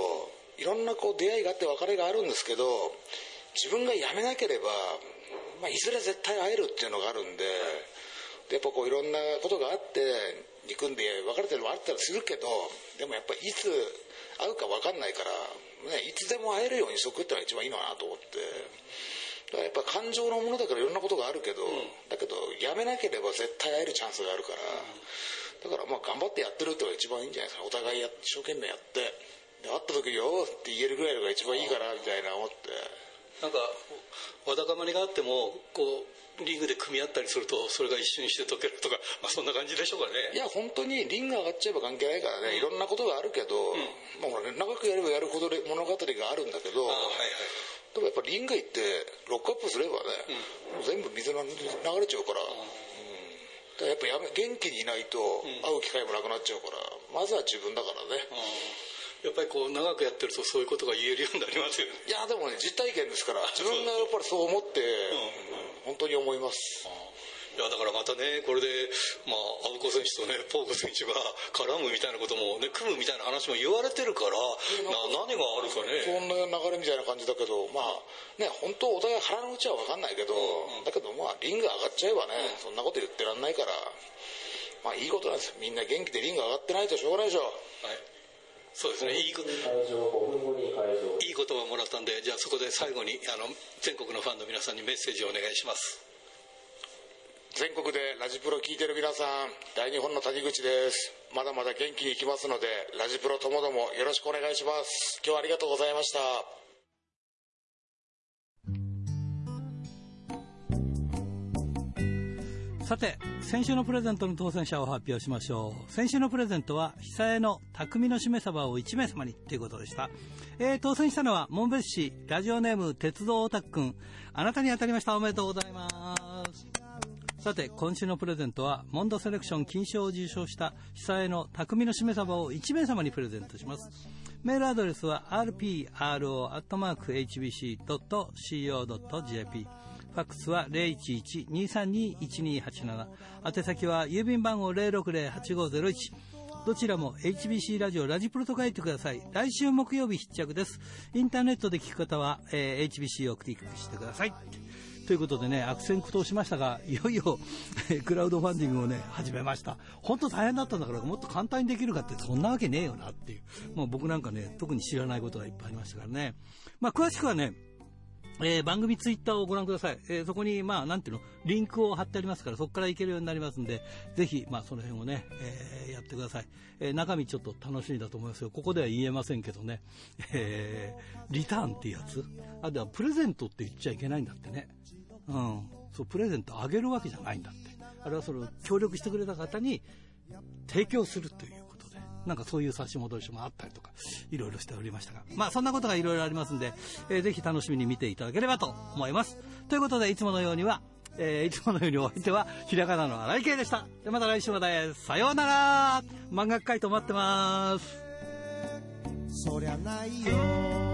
いろんなこう出会いがあって別れがあるんですけど自分が辞めなければ、まあ、いずれ絶対会えるっていうのがあるんででやっぱこういろんなことがあって憎んで別れてるのもあったりするけどでもやっぱいつ会うか分かんないから、ね、いつでも会えるようにしとくってのが一番いいのかなと思って。だからやっぱ感情のものだからいろんなことがあるけど、うん、だけどやめなければ絶対会えるチャンスがあるから、うん、だからまあ頑張ってやってるってのが一番いいんじゃないですか。お互いや一生懸命やって。で会った時よって言えるぐらいのが一番いいかなみたいな思って。なんかわだかまりがあってもこうリングで組み合ったりするとそれが一瞬にして解けるとか、まあ、そんな感じでしょうかね。いや本当にリング上がっちゃえば関係ないからね、いろんなことがあるけど、うん、まあ長くやればやるほど物語があるんだけど、はいはい。でもやっぱリング行ってロックアップすればね、うん、全部水が流れちゃうから、うん、だからやっぱやめ元気にいないと会う機会もなくなっちゃうから、まずは自分だからね、やっぱりこう長くやってるとそういうことが言えるようになりますよね。いやでもね実体験ですから自分がやっぱりそう思って、うん、本当に思います。いやだからまたねこれで、まあ、アブコ選手とねポーク選手が絡むみたいなことも、ね、組むみたいな話も言われてるからな何があるかね。そんな流れみたいな感じだけどまあね本当お互い腹の内は分かんないけど、うんうん、だけどまあリング上がっちゃえばね、うん、そんなこと言ってらんないからまあいいことなんですみんな元気でリング上がってないとしょうがないでしょ。はいそうですね。いいこと。いい言葉もらったんでじゃあそこで最後にあの全国のファンの皆さんにメッセージをお願いします。全国でラジプロ聞いてる皆さん大日本の谷口です。まだまだ元気にいきますのでラジプロともどもよろしくお願いします。今日はありがとうございましたさて、先週のプレゼントの当選者を発表しましょう。先週のプレゼントは、久江の匠のしめ鯖を1名様にということでした。えー、当選したのは、門別市、ラジオネーム、鉄道オタクくん。あなたに当たりました。おめでとうございます。さて、今週のプレゼントは、モンドセレクション金賞を受賞した、久江の匠のしめ鯖を1名様にプレゼントします。メールアドレスは rpro.hbc.co.jp ファックスは011-232-1287。宛先は郵便番号060-8501。どちらも HBC ラジオラジプロと書いてください。来週木曜日必着です。インターネットで聞く方は、えー、HBC をクリックしてください。ということでね、悪戦苦闘しましたが、いよいよクラウドファンディングをね、始めました。本当大変だったんだから、もっと簡単にできるかって、そんなわけねえよなっていう。もう僕なんかね、特に知らないことがいっぱいありましたからね。まあ、詳しくはね、えー、番組ツイッターをご覧ください。えー、そこに、まあ、なんていうの、リンクを貼ってありますから、そこから行けるようになりますんで、ぜひ、まあ、その辺をね、えー、やってください。え中身ちょっと楽しみだと思いますよ。ここでは言えませんけどね、えリターンっていうやつ？あとは、プレゼントって言っちゃいけないんだってね。うん。そう、プレゼントあげるわけじゃないんだって。あれはその、協力してくれた方に提供するというなんかそういう差し戻しもあったりとか、いろいろしておりましたが、まあそんなことがいろいろありますんで、えー、ぜひ楽しみに見ていただければと思います。ということで、いつものようには、えー、いつものようにお相手は、ひらがなの荒井圭でした。で、また来週まで、さようなら漫画会と待ってます。そりゃないよ